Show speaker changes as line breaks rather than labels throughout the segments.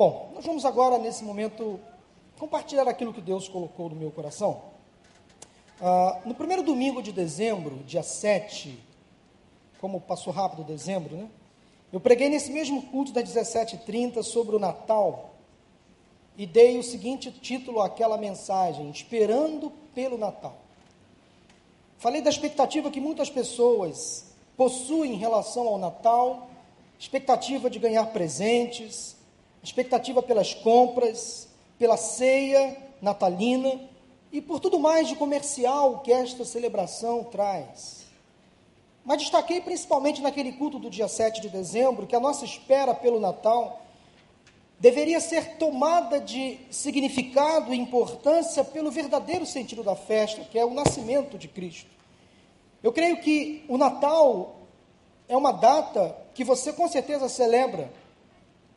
Bom, nós vamos agora, nesse momento, compartilhar aquilo que Deus colocou no meu coração. Ah, no primeiro domingo de dezembro, dia 7, como passou rápido dezembro, né? Eu preguei nesse mesmo culto das 17h30 sobre o Natal e dei o seguinte título àquela mensagem: Esperando pelo Natal. Falei da expectativa que muitas pessoas possuem em relação ao Natal, expectativa de ganhar presentes, expectativa pelas compras, pela ceia natalina e por tudo mais de comercial que esta celebração traz. Mas destaquei principalmente naquele culto do dia 7 de dezembro que a nossa espera pelo Natal deveria ser tomada de significado e importância pelo verdadeiro sentido da festa, que é o nascimento de Cristo. Eu creio que o Natal é uma data que você com certeza celebra.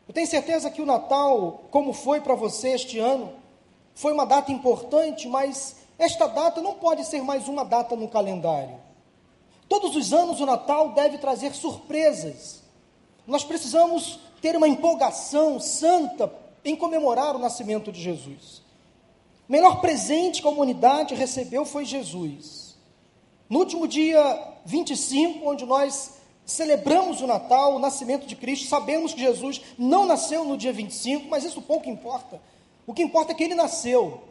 Eu tenho certeza que o Natal, como foi para você este ano, foi uma data importante, mas esta data não pode ser mais uma data no calendário. Todos os anos o Natal deve trazer surpresas. Nós precisamos ter uma empolgação santa em comemorar o nascimento de Jesus. O melhor presente que a humanidade recebeu foi Jesus. No último dia 25, onde nós celebramos o Natal, o nascimento de Cristo, sabemos que Jesus não nasceu no dia 25, mas isso pouco importa. O que importa é que ele nasceu.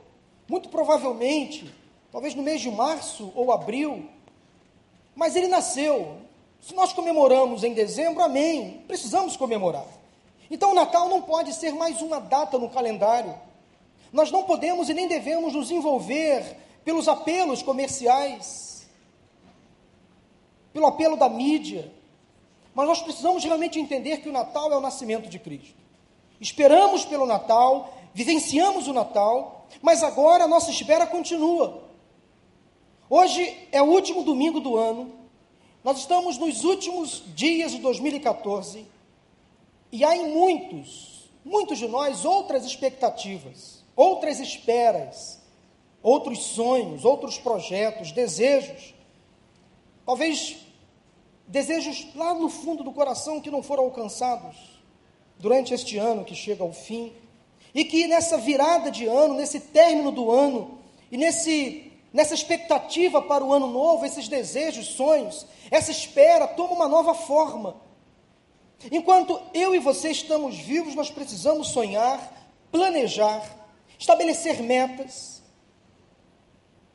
Muito provavelmente, talvez no mês de março ou abril, mas ele nasceu. Se nós comemoramos em dezembro, amém. Precisamos comemorar. Então o Natal não pode ser mais uma data no calendário. Nós não podemos e nem devemos nos envolver pelos apelos comerciais, pelo apelo da mídia. Mas nós precisamos realmente entender que o Natal é o nascimento de Cristo. Esperamos pelo Natal, vivenciamos o Natal, mas agora a nossa espera continua. Hoje é o último domingo do ano, nós estamos nos últimos dias de 2014 e há em muitos, muitos de nós, outras expectativas, outras esperas, outros sonhos, outros projetos, desejos. Talvez desejos lá no fundo do coração que não foram alcançados durante este ano que chega ao fim. E que nessa virada de ano, nesse término do ano, e nesse, nessa expectativa para o ano novo, esses desejos, sonhos, essa espera toma uma nova forma. Enquanto eu e você estamos vivos, nós precisamos sonhar, planejar, estabelecer metas.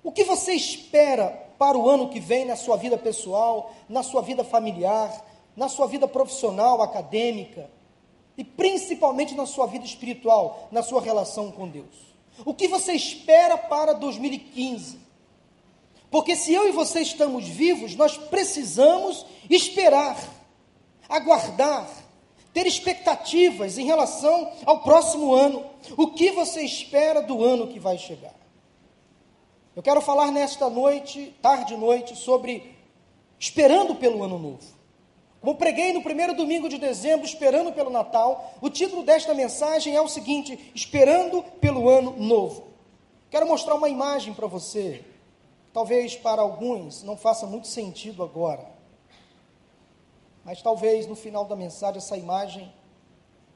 O que você espera para o ano que vem na sua vida pessoal, na sua vida familiar, na sua vida profissional, acadêmica? e principalmente na sua vida espiritual, na sua relação com Deus. O que você espera para 2015? Porque se eu e você estamos vivos, nós precisamos esperar, aguardar, ter expectativas em relação ao próximo ano. O que você espera do ano que vai chegar? Eu quero falar nesta noite, tarde e noite, sobre esperando pelo ano novo. Como preguei no primeiro domingo de dezembro, esperando pelo Natal, o título desta mensagem é o seguinte: Esperando pelo Ano Novo. Quero mostrar uma imagem para você. Talvez para alguns não faça muito sentido agora, mas talvez no final da mensagem essa imagem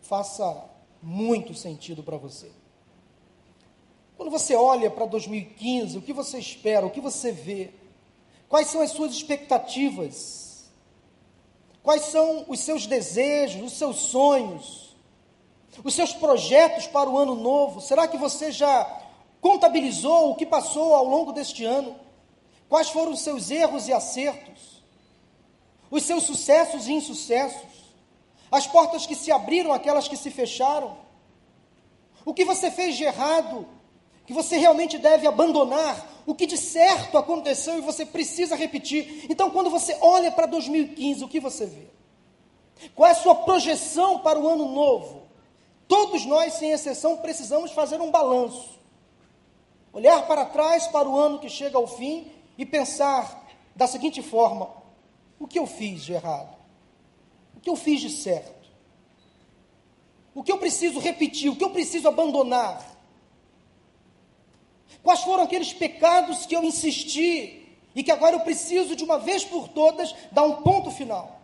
faça muito sentido para você. Quando você olha para 2015, o que você espera, o que você vê? Quais são as suas expectativas? Quais são os seus desejos, os seus sonhos, os seus projetos para o ano novo? Será que você já contabilizou o que passou ao longo deste ano? Quais foram os seus erros e acertos? Os seus sucessos e insucessos? As portas que se abriram, aquelas que se fecharam? O que você fez de errado? Que você realmente deve abandonar o que de certo aconteceu e você precisa repetir. Então, quando você olha para 2015, o que você vê? Qual é a sua projeção para o ano novo? Todos nós, sem exceção, precisamos fazer um balanço. Olhar para trás para o ano que chega ao fim e pensar da seguinte forma: o que eu fiz de errado? O que eu fiz de certo? O que eu preciso repetir? O que eu preciso abandonar? Quais foram aqueles pecados que eu insisti e que agora eu preciso de uma vez por todas dar um ponto final?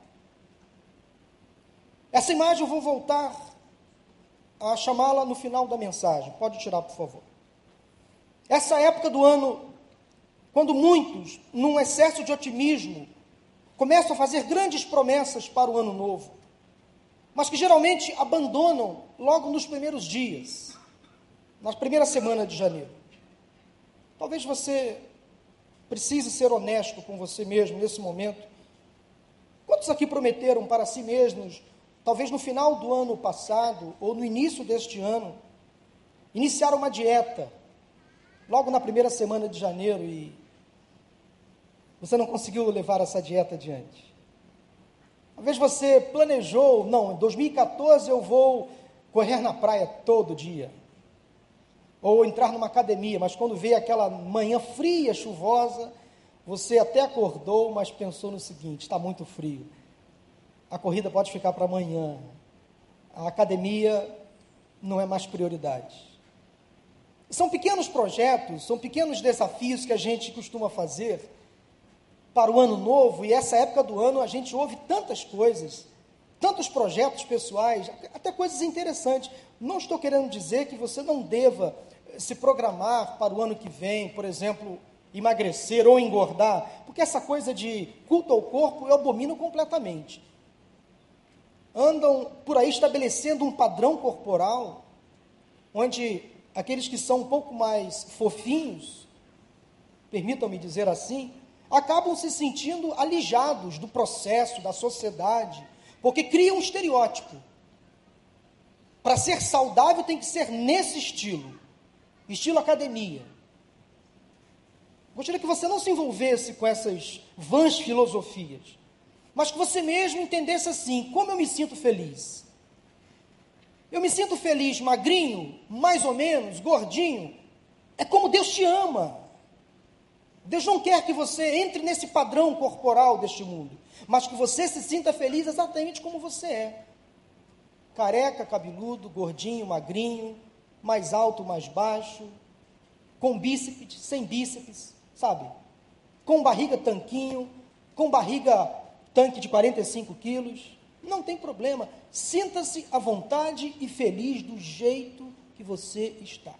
Essa imagem eu vou voltar a chamá-la no final da mensagem. Pode tirar, por favor. Essa época do ano, quando muitos, num excesso de otimismo, começam a fazer grandes promessas para o ano novo, mas que geralmente abandonam logo nos primeiros dias, na primeira semana de janeiro. Talvez você precise ser honesto com você mesmo nesse momento. Quantos aqui prometeram para si mesmos, talvez no final do ano passado ou no início deste ano, iniciar uma dieta logo na primeira semana de janeiro e você não conseguiu levar essa dieta adiante? Talvez você planejou, não, em 2014 eu vou correr na praia todo dia. Ou entrar numa academia, mas quando veio aquela manhã fria, chuvosa, você até acordou, mas pensou no seguinte: está muito frio. A corrida pode ficar para amanhã. A academia não é mais prioridade. São pequenos projetos, são pequenos desafios que a gente costuma fazer para o ano novo, e essa época do ano a gente ouve tantas coisas, tantos projetos pessoais, até coisas interessantes. Não estou querendo dizer que você não deva se programar para o ano que vem, por exemplo, emagrecer ou engordar, porque essa coisa de culto ao corpo eu abomino completamente. Andam por aí estabelecendo um padrão corporal, onde aqueles que são um pouco mais fofinhos, permitam-me dizer assim, acabam se sentindo alijados do processo, da sociedade, porque criam um estereótipo. Para ser saudável tem que ser nesse estilo, estilo academia. Gostaria que você não se envolvesse com essas vãs filosofias, mas que você mesmo entendesse assim: como eu me sinto feliz? Eu me sinto feliz magrinho, mais ou menos, gordinho. É como Deus te ama. Deus não quer que você entre nesse padrão corporal deste mundo, mas que você se sinta feliz exatamente como você é. Careca, cabeludo, gordinho, magrinho, mais alto, mais baixo, com bíceps, sem bíceps, sabe? Com barriga tanquinho, com barriga tanque de 45 quilos, não tem problema. Sinta-se à vontade e feliz do jeito que você está.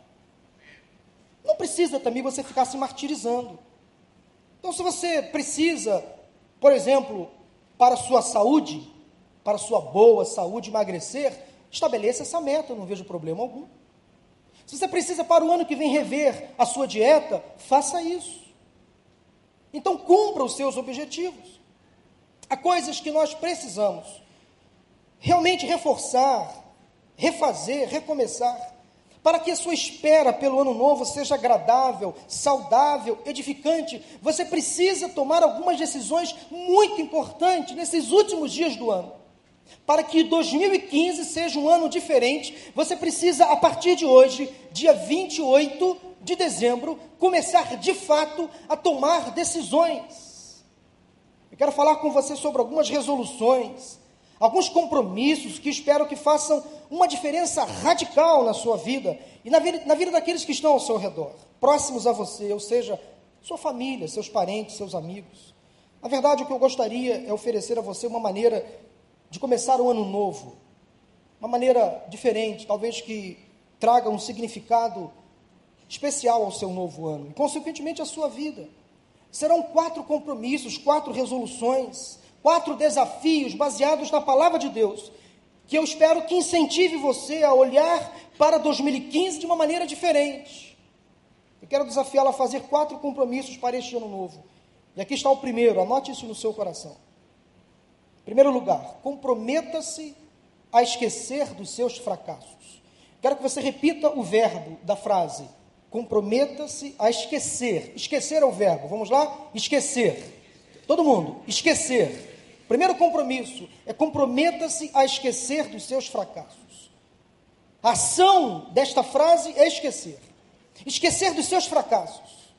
Não precisa também você ficar se martirizando. Então, se você precisa, por exemplo, para a sua saúde, para sua boa saúde, emagrecer, estabeleça essa meta, não vejo problema algum. Se você precisa para o ano que vem rever a sua dieta, faça isso. Então, cumpra os seus objetivos. Há coisas que nós precisamos realmente reforçar, refazer, recomeçar para que a sua espera pelo ano novo seja agradável, saudável, edificante, você precisa tomar algumas decisões muito importantes nesses últimos dias do ano. Para que 2015 seja um ano diferente, você precisa, a partir de hoje, dia 28 de dezembro, começar de fato a tomar decisões. Eu quero falar com você sobre algumas resoluções, alguns compromissos que espero que façam uma diferença radical na sua vida e na vida, na vida daqueles que estão ao seu redor, próximos a você, ou seja, sua família, seus parentes, seus amigos. Na verdade, o que eu gostaria é oferecer a você uma maneira de começar o ano novo, uma maneira diferente, talvez que traga um significado especial ao seu novo ano e, consequentemente, à sua vida. Serão quatro compromissos, quatro resoluções quatro desafios baseados na palavra de Deus, que eu espero que incentive você a olhar para 2015 de uma maneira diferente. Eu quero desafiá-la a fazer quatro compromissos para este ano novo. E aqui está o primeiro, anote isso no seu coração. Primeiro lugar, comprometa-se a esquecer dos seus fracassos. Quero que você repita o verbo da frase. Comprometa-se a esquecer. Esquecer é o verbo. Vamos lá? Esquecer. Todo mundo, esquecer. Primeiro compromisso é comprometa-se a esquecer dos seus fracassos. A ação desta frase é esquecer. Esquecer dos seus fracassos.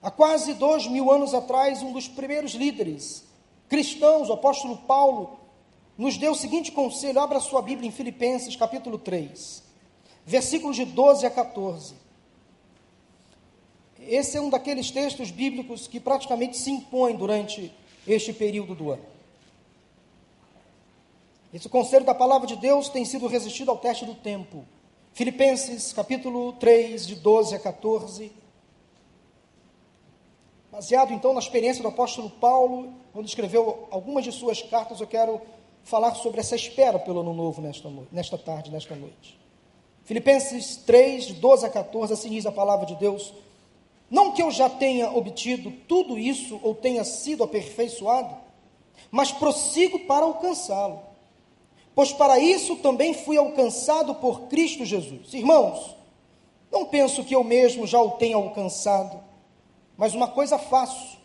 Há quase dois mil anos atrás, um dos primeiros líderes cristãos, o apóstolo Paulo, nos deu o seguinte conselho: abra sua Bíblia em Filipenses, capítulo 3, versículos de 12 a 14. Esse é um daqueles textos bíblicos que praticamente se impõe durante este período do ano. Esse conselho da palavra de Deus tem sido resistido ao teste do tempo. Filipenses, capítulo 3, de 12 a 14. Baseado então na experiência do apóstolo Paulo, quando escreveu algumas de suas cartas, eu quero falar sobre essa espera pelo ano novo nesta, nesta tarde, nesta noite. Filipenses 3, de 12 a 14, assim diz a palavra de Deus: Não que eu já tenha obtido tudo isso ou tenha sido aperfeiçoado, mas prossigo para alcançá-lo. Pois para isso também fui alcançado por Cristo Jesus. Irmãos, não penso que eu mesmo já o tenha alcançado mas uma coisa faço,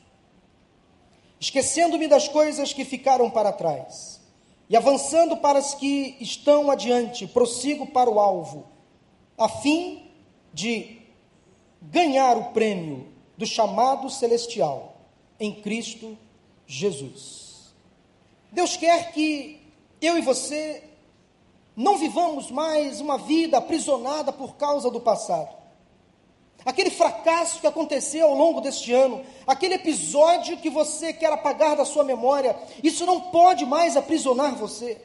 esquecendo-me das coisas que ficaram para trás e avançando para as que estão adiante, prossigo para o alvo, a fim de ganhar o prêmio do chamado celestial em Cristo Jesus. Deus quer que eu e você não vivamos mais uma vida aprisionada por causa do passado aquele fracasso que aconteceu ao longo deste ano, aquele episódio que você quer apagar da sua memória, isso não pode mais aprisionar você.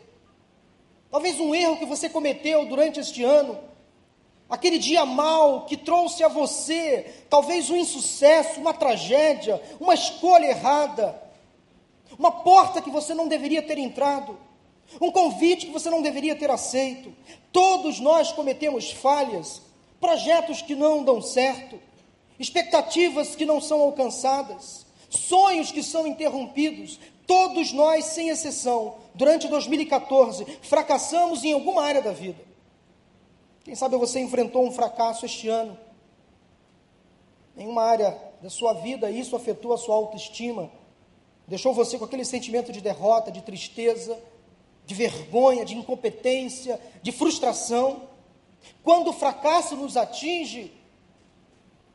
Talvez um erro que você cometeu durante este ano, aquele dia mal que trouxe a você, talvez um insucesso, uma tragédia, uma escolha errada, uma porta que você não deveria ter entrado, um convite que você não deveria ter aceito. Todos nós cometemos falhas, projetos que não dão certo, expectativas que não são alcançadas, sonhos que são interrompidos. Todos nós, sem exceção, durante 2014, fracassamos em alguma área da vida. Quem sabe você enfrentou um fracasso este ano, em uma área da sua vida, isso afetou a sua autoestima, deixou você com aquele sentimento de derrota, de tristeza, de vergonha, de incompetência, de frustração. Quando o fracasso nos atinge,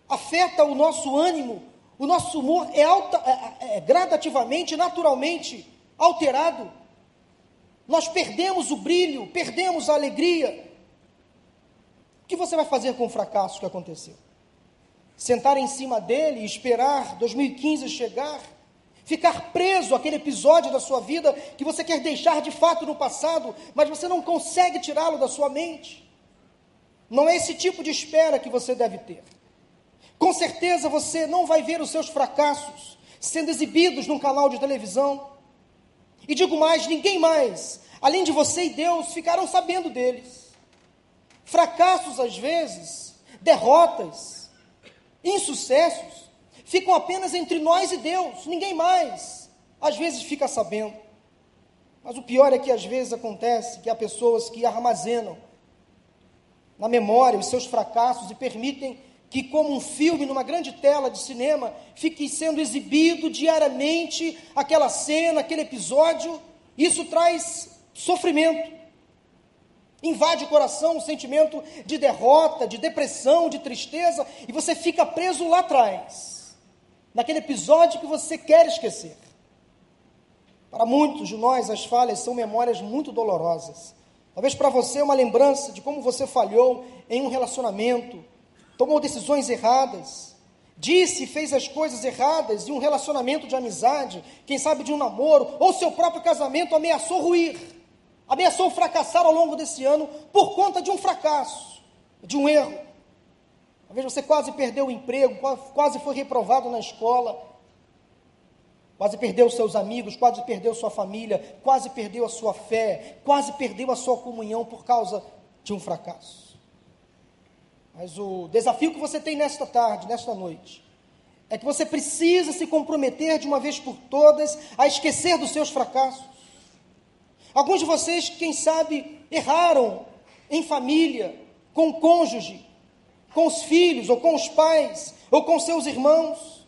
afeta o nosso ânimo, o nosso humor é, alta, é, é, é gradativamente, naturalmente alterado. Nós perdemos o brilho, perdemos a alegria. O que você vai fazer com o fracasso que aconteceu? Sentar em cima dele e esperar 2015 chegar? Ficar preso àquele episódio da sua vida que você quer deixar de fato no passado, mas você não consegue tirá-lo da sua mente? Não é esse tipo de espera que você deve ter. Com certeza você não vai ver os seus fracassos sendo exibidos num canal de televisão. E digo mais: ninguém mais, além de você e Deus, ficarão sabendo deles. Fracassos, às vezes, derrotas, insucessos, ficam apenas entre nós e Deus, ninguém mais, às vezes, fica sabendo. Mas o pior é que às vezes acontece que há pessoas que armazenam na memória os seus fracassos e permitem que, como um filme numa grande tela de cinema, fique sendo exibido diariamente aquela cena, aquele episódio. Isso traz sofrimento. Invade o coração um sentimento de derrota, de depressão, de tristeza, e você fica preso lá atrás, naquele episódio que você quer esquecer. Para muitos de nós, as falhas são memórias muito dolorosas. Talvez para você é uma lembrança de como você falhou em um relacionamento, tomou decisões erradas, disse e fez as coisas erradas em um relacionamento de amizade, quem sabe de um namoro, ou seu próprio casamento ameaçou ruir, ameaçou fracassar ao longo desse ano por conta de um fracasso, de um erro. Talvez você quase perdeu o emprego, quase foi reprovado na escola, quase perdeu seus amigos, quase perdeu sua família, quase perdeu a sua fé, quase perdeu a sua comunhão por causa de um fracasso. Mas o desafio que você tem nesta tarde, nesta noite, é que você precisa se comprometer de uma vez por todas a esquecer dos seus fracassos. Alguns de vocês, quem sabe, erraram em família, com o cônjuge, com os filhos, ou com os pais, ou com seus irmãos.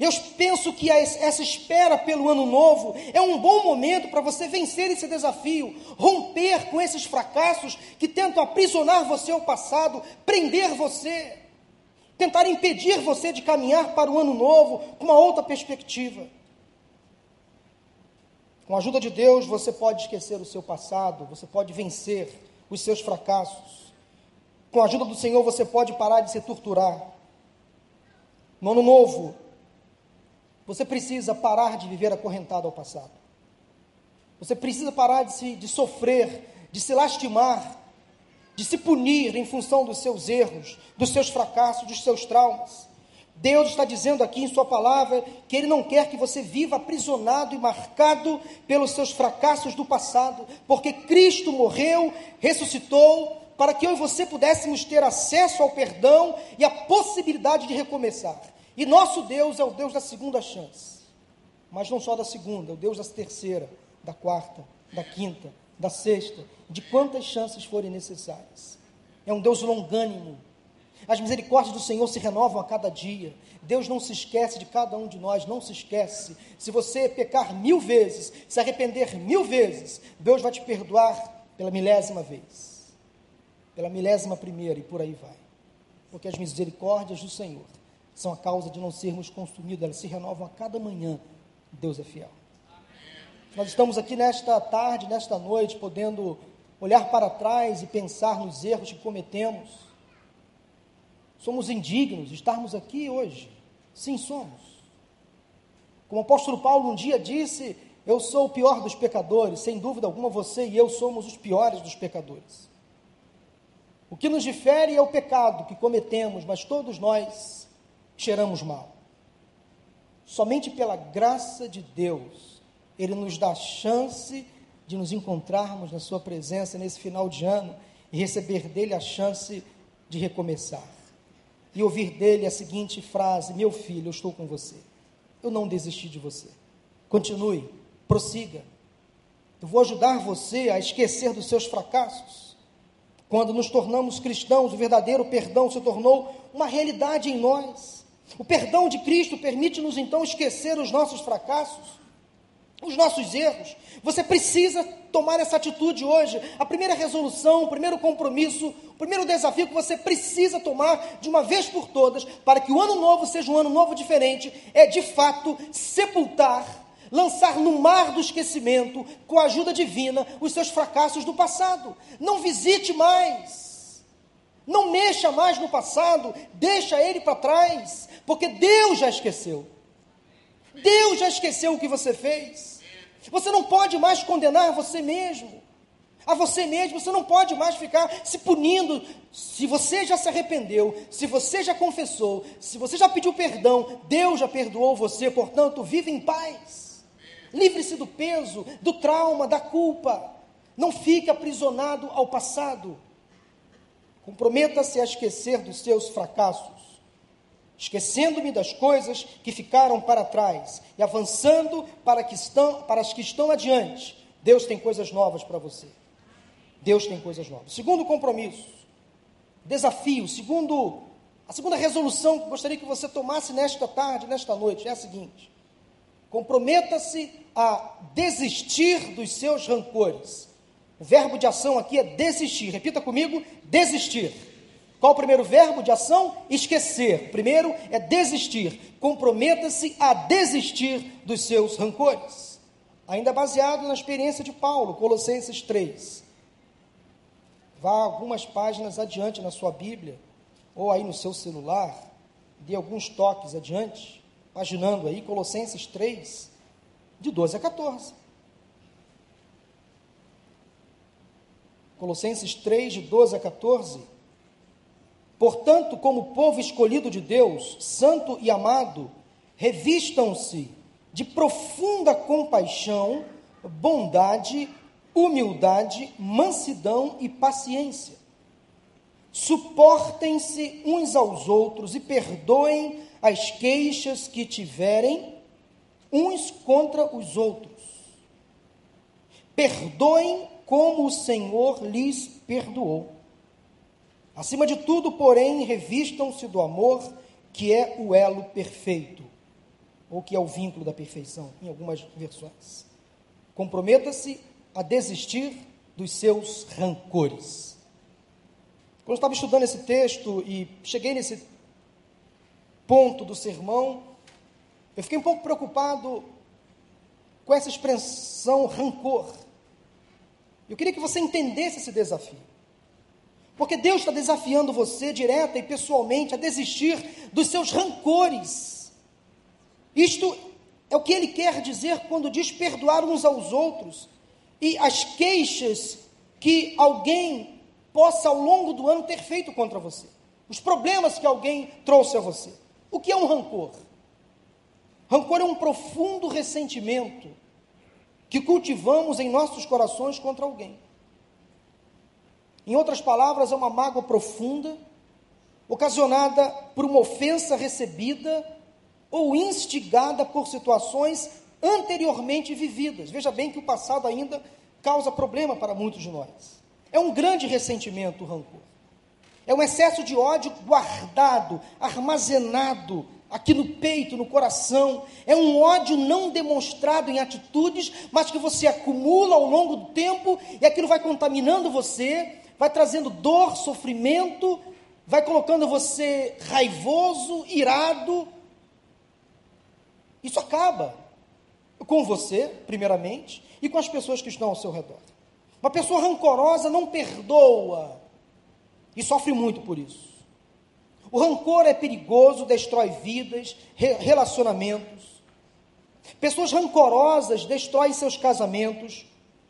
Eu penso que essa espera pelo ano novo é um bom momento para você vencer esse desafio, romper com esses fracassos que tentam aprisionar você ao passado, prender você, tentar impedir você de caminhar para o ano novo com uma outra perspectiva. Com a ajuda de Deus, você pode esquecer o seu passado, você pode vencer os seus fracassos. Com a ajuda do Senhor, você pode parar de se torturar. No ano novo, você precisa parar de viver acorrentado ao passado. Você precisa parar de, se, de sofrer, de se lastimar, de se punir em função dos seus erros, dos seus fracassos, dos seus traumas. Deus está dizendo aqui em Sua palavra que Ele não quer que você viva aprisionado e marcado pelos seus fracassos do passado, porque Cristo morreu, ressuscitou, para que eu e você pudéssemos ter acesso ao perdão e a possibilidade de recomeçar. E nosso Deus é o Deus da segunda chance, mas não só da segunda, é o Deus da terceira, da quarta, da quinta, da sexta, de quantas chances forem necessárias. É um Deus longânimo, as misericórdias do Senhor se renovam a cada dia. Deus não se esquece de cada um de nós, não se esquece. Se você pecar mil vezes, se arrepender mil vezes, Deus vai te perdoar pela milésima vez, pela milésima primeira e por aí vai. Porque as misericórdias do Senhor são a causa de não sermos consumidos, elas se renovam a cada manhã. Deus é fiel. Nós estamos aqui nesta tarde, nesta noite, podendo olhar para trás e pensar nos erros que cometemos Somos indignos de estarmos aqui hoje. Sim, somos. Como o apóstolo Paulo um dia disse, eu sou o pior dos pecadores, sem dúvida alguma você e eu somos os piores dos pecadores. O que nos difere é o pecado que cometemos, mas todos nós cheiramos mal. Somente pela graça de Deus, Ele nos dá a chance de nos encontrarmos na Sua presença nesse final de ano e receber dele a chance de recomeçar e ouvir dele a seguinte frase: Meu filho, eu estou com você. Eu não desisti de você. Continue, prossiga. Eu vou ajudar você a esquecer dos seus fracassos. Quando nos tornamos cristãos, o verdadeiro perdão se tornou uma realidade em nós. O perdão de Cristo permite-nos então esquecer os nossos fracassos os nossos erros. Você precisa tomar essa atitude hoje. A primeira resolução, o primeiro compromisso, o primeiro desafio que você precisa tomar de uma vez por todas, para que o ano novo seja um ano novo diferente, é de fato sepultar, lançar no mar do esquecimento, com a ajuda divina, os seus fracassos do passado. Não visite mais. Não mexa mais no passado, deixa ele para trás, porque Deus já esqueceu. Deus já esqueceu o que você fez. Você não pode mais condenar você mesmo. A você mesmo, você não pode mais ficar se punindo. Se você já se arrependeu, se você já confessou, se você já pediu perdão, Deus já perdoou você, portanto, vive em paz. Livre-se do peso, do trauma, da culpa. Não fique aprisionado ao passado. Comprometa-se a esquecer dos seus fracassos esquecendo-me das coisas que ficaram para trás e avançando para, que estão, para as que estão adiante. Deus tem coisas novas para você. Deus tem coisas novas. Segundo compromisso, desafio, segundo a segunda resolução que gostaria que você tomasse nesta tarde, nesta noite, é a seguinte: comprometa-se a desistir dos seus rancores. O verbo de ação aqui é desistir. Repita comigo: desistir. Qual o primeiro verbo de ação? Esquecer. O primeiro é desistir. Comprometa-se a desistir dos seus rancores. Ainda baseado na experiência de Paulo, Colossenses 3. Vá algumas páginas adiante na sua Bíblia, ou aí no seu celular, dê alguns toques adiante, paginando aí, Colossenses 3, de 12 a 14. Colossenses 3, de 12 a 14 Portanto, como povo escolhido de Deus, santo e amado, revistam-se de profunda compaixão, bondade, humildade, mansidão e paciência. Suportem-se uns aos outros e perdoem as queixas que tiverem uns contra os outros. Perdoem como o Senhor lhes perdoou. Acima de tudo, porém, revistam-se do amor, que é o elo perfeito, ou que é o vínculo da perfeição, em algumas versões. Comprometa-se a desistir dos seus rancores. Quando eu estava estudando esse texto e cheguei nesse ponto do sermão, eu fiquei um pouco preocupado com essa expressão rancor. Eu queria que você entendesse esse desafio. Porque Deus está desafiando você direta e pessoalmente a desistir dos seus rancores. Isto é o que ele quer dizer quando diz perdoar uns aos outros. e as queixas que alguém possa ao longo do ano ter feito contra você. Os problemas que alguém trouxe a você. O que é um rancor? Rancor é um profundo ressentimento que cultivamos em nossos corações contra alguém. Em outras palavras, é uma mágoa profunda, ocasionada por uma ofensa recebida ou instigada por situações anteriormente vividas. Veja bem que o passado ainda causa problema para muitos de nós. É um grande ressentimento o rancor. É um excesso de ódio guardado, armazenado aqui no peito, no coração. É um ódio não demonstrado em atitudes, mas que você acumula ao longo do tempo e aquilo vai contaminando você, vai trazendo dor, sofrimento, vai colocando você raivoso, irado. Isso acaba com você, primeiramente, e com as pessoas que estão ao seu redor. Uma pessoa rancorosa não perdoa e sofre muito por isso. O rancor é perigoso, destrói vidas, relacionamentos. Pessoas rancorosas destroem seus casamentos,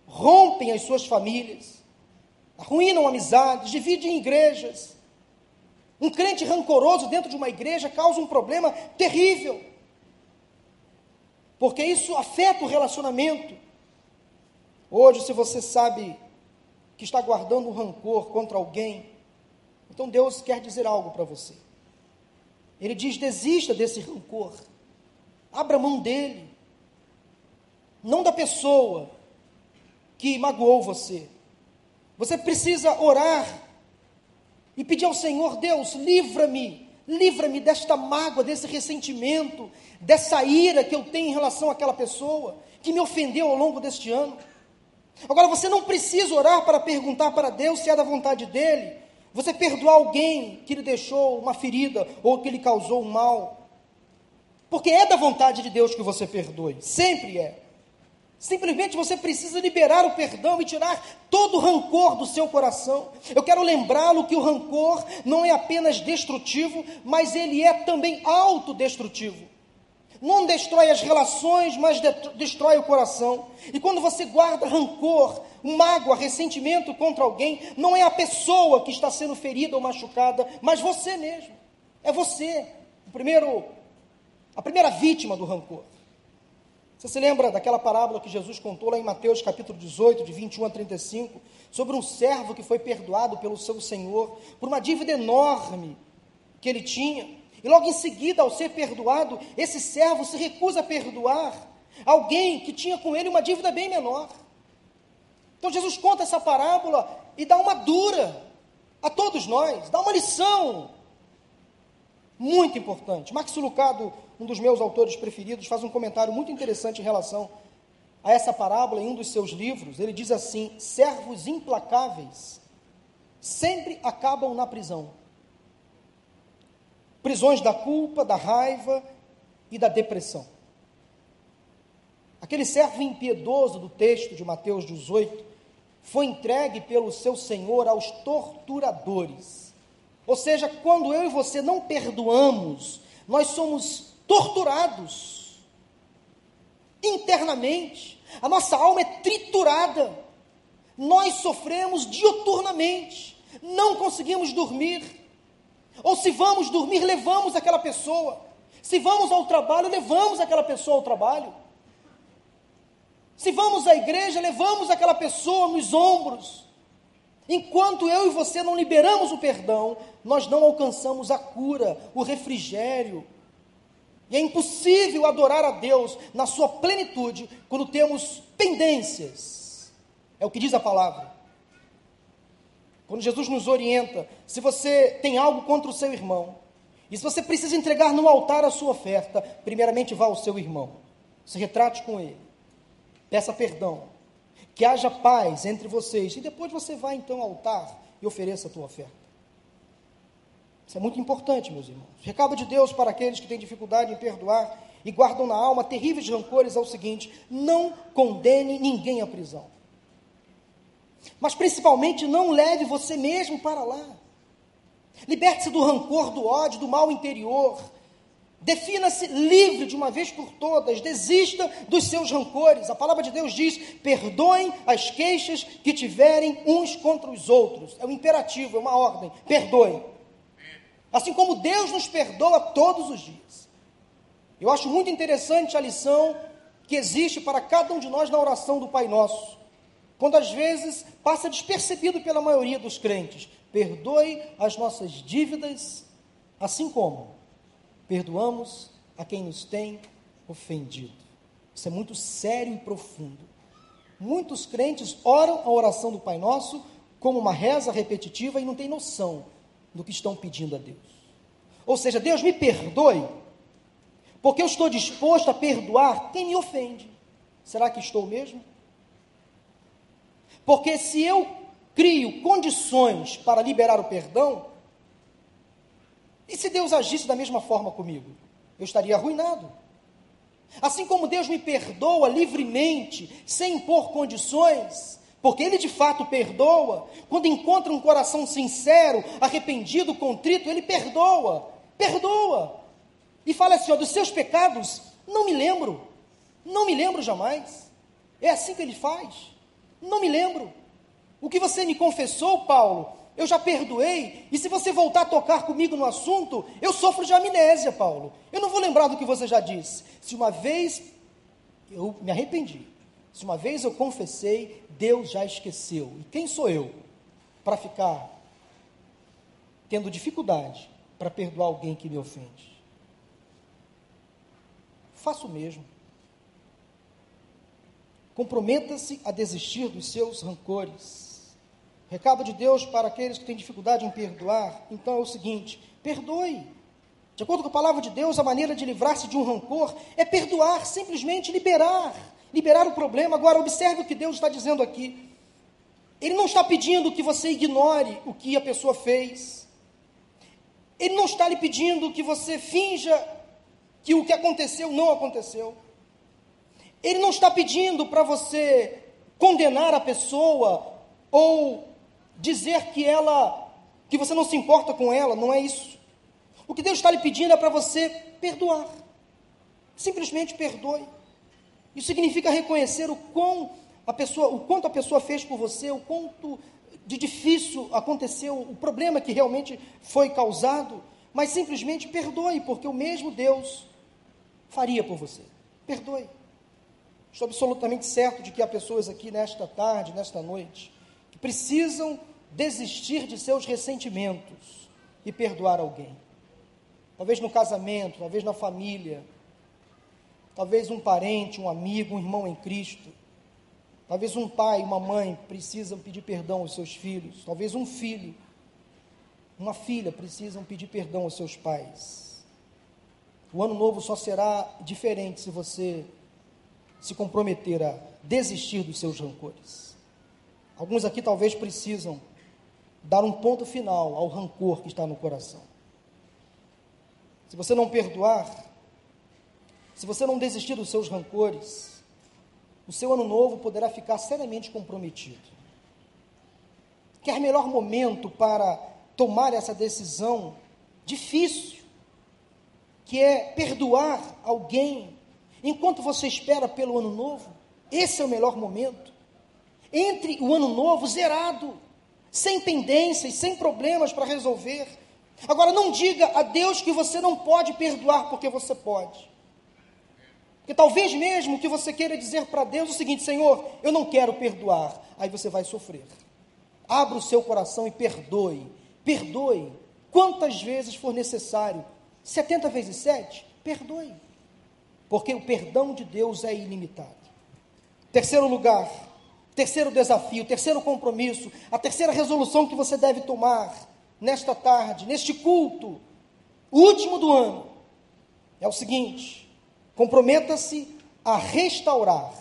rompem as suas famílias, arruinam amizades, dividem igrejas. Um crente rancoroso dentro de uma igreja causa um problema terrível, porque isso afeta o relacionamento. Hoje, se você sabe que está guardando um rancor contra alguém, então Deus quer dizer algo para você. Ele diz: desista desse rancor, abra mão dele, não da pessoa que magoou você. Você precisa orar e pedir ao Senhor: Deus, livra-me, livra-me desta mágoa, desse ressentimento, dessa ira que eu tenho em relação àquela pessoa que me ofendeu ao longo deste ano. Agora, você não precisa orar para perguntar para Deus se é da vontade dele, você perdoar alguém que lhe deixou uma ferida ou que lhe causou um mal. Porque é da vontade de Deus que você perdoe, sempre é. Simplesmente você precisa liberar o perdão e tirar todo o rancor do seu coração. Eu quero lembrá-lo que o rancor não é apenas destrutivo, mas ele é também autodestrutivo. Não destrói as relações, mas destrói o coração. E quando você guarda rancor, mágoa, ressentimento contra alguém, não é a pessoa que está sendo ferida ou machucada, mas você mesmo. É você, o primeiro, a primeira vítima do rancor. Você se lembra daquela parábola que Jesus contou lá em Mateus capítulo 18, de 21 a 35, sobre um servo que foi perdoado pelo seu senhor por uma dívida enorme que ele tinha. E logo em seguida, ao ser perdoado, esse servo se recusa a perdoar alguém que tinha com ele uma dívida bem menor. Então Jesus conta essa parábola e dá uma dura a todos nós, dá uma lição muito importante. Max Lucado, um dos meus autores preferidos, faz um comentário muito interessante em relação a essa parábola em um dos seus livros. Ele diz assim: servos implacáveis sempre acabam na prisão prisões da culpa, da raiva e da depressão. Aquele servo impiedoso do texto de Mateus 18 foi entregue pelo seu Senhor aos torturadores. Ou seja, quando eu e você não perdoamos, nós somos torturados internamente, a nossa alma é triturada, nós sofremos diuturnamente, não conseguimos dormir, ou se vamos dormir, levamos aquela pessoa. Se vamos ao trabalho, levamos aquela pessoa ao trabalho. Se vamos à igreja, levamos aquela pessoa nos ombros. Enquanto eu e você não liberamos o perdão, nós não alcançamos a cura, o refrigério. E é impossível adorar a Deus na sua plenitude quando temos pendências. É o que diz a palavra. Quando Jesus nos orienta, se você tem algo contra o seu irmão, e se você precisa entregar no altar a sua oferta, primeiramente vá ao seu irmão, se retrate com ele, peça perdão, que haja paz entre vocês, e depois você vai então ao altar e ofereça a tua oferta. Isso é muito importante, meus irmãos. recado de Deus para aqueles que têm dificuldade em perdoar e guardam na alma terríveis rancores é o seguinte: não condene ninguém à prisão. Mas principalmente não leve você mesmo para lá. Liberte-se do rancor, do ódio, do mal interior. Defina-se livre de uma vez por todas, desista dos seus rancores. A palavra de Deus diz: perdoem as queixas que tiverem uns contra os outros. É um imperativo, é uma ordem. Perdoem. Assim como Deus nos perdoa todos os dias. Eu acho muito interessante a lição que existe para cada um de nós na oração do Pai Nosso. Quando às vezes passa despercebido pela maioria dos crentes. Perdoe as nossas dívidas, assim como perdoamos a quem nos tem ofendido. Isso é muito sério e profundo. Muitos crentes oram a oração do Pai Nosso como uma reza repetitiva e não têm noção do que estão pedindo a Deus. Ou seja, Deus me perdoe, porque eu estou disposto a perdoar quem me ofende. Será que estou mesmo? Porque se eu crio condições para liberar o perdão, e se Deus agisse da mesma forma comigo? Eu estaria arruinado. Assim como Deus me perdoa livremente, sem impor condições, porque Ele de fato perdoa, quando encontra um coração sincero, arrependido, contrito, Ele perdoa, perdoa. E fala assim: ó, dos seus pecados, não me lembro, não me lembro jamais. É assim que Ele faz, não me lembro. O que você me confessou, Paulo, eu já perdoei, e se você voltar a tocar comigo no assunto, eu sofro de amnésia, Paulo. Eu não vou lembrar do que você já disse. Se uma vez eu me arrependi, se uma vez eu confessei, Deus já esqueceu. E quem sou eu para ficar tendo dificuldade para perdoar alguém que me ofende? Faço o mesmo. Comprometa-se a desistir dos seus rancores Recado de Deus para aqueles que têm dificuldade em perdoar, então é o seguinte: perdoe. De acordo com a palavra de Deus, a maneira de livrar-se de um rancor é perdoar, simplesmente liberar, liberar o problema. Agora, observe o que Deus está dizendo aqui. Ele não está pedindo que você ignore o que a pessoa fez. Ele não está lhe pedindo que você finja que o que aconteceu não aconteceu. Ele não está pedindo para você condenar a pessoa ou dizer que ela, que você não se importa com ela, não é isso. O que Deus está lhe pedindo é para você perdoar. Simplesmente perdoe. Isso significa reconhecer o quão a pessoa, o quanto a pessoa fez por você, o quanto de difícil aconteceu, o problema que realmente foi causado, mas simplesmente perdoe, porque o mesmo Deus faria por você. Perdoe. Estou absolutamente certo de que há pessoas aqui nesta tarde, nesta noite, que precisam desistir de seus ressentimentos e perdoar alguém. Talvez no casamento, talvez na família, talvez um parente, um amigo, um irmão em Cristo. Talvez um pai, uma mãe precisam pedir perdão aos seus filhos. Talvez um filho, uma filha precisam pedir perdão aos seus pais. O ano novo só será diferente se você se comprometer a desistir dos seus rancores. Alguns aqui talvez precisam dar um ponto final ao rancor que está no coração. Se você não perdoar, se você não desistir dos seus rancores, o seu ano novo poderá ficar seriamente comprometido. Quer melhor momento para tomar essa decisão difícil, que é perdoar alguém enquanto você espera pelo ano novo? Esse é o melhor momento. Entre o ano novo zerado, sem pendências, sem problemas para resolver. Agora, não diga a Deus que você não pode perdoar, porque você pode. Porque talvez mesmo que você queira dizer para Deus o seguinte: Senhor, eu não quero perdoar. Aí você vai sofrer. Abra o seu coração e perdoe. Perdoe. Quantas vezes for necessário. 70 vezes 7? Perdoe. Porque o perdão de Deus é ilimitado. Terceiro lugar, Terceiro desafio, terceiro compromisso, a terceira resolução que você deve tomar nesta tarde, neste culto, último do ano, é o seguinte: comprometa-se a restaurar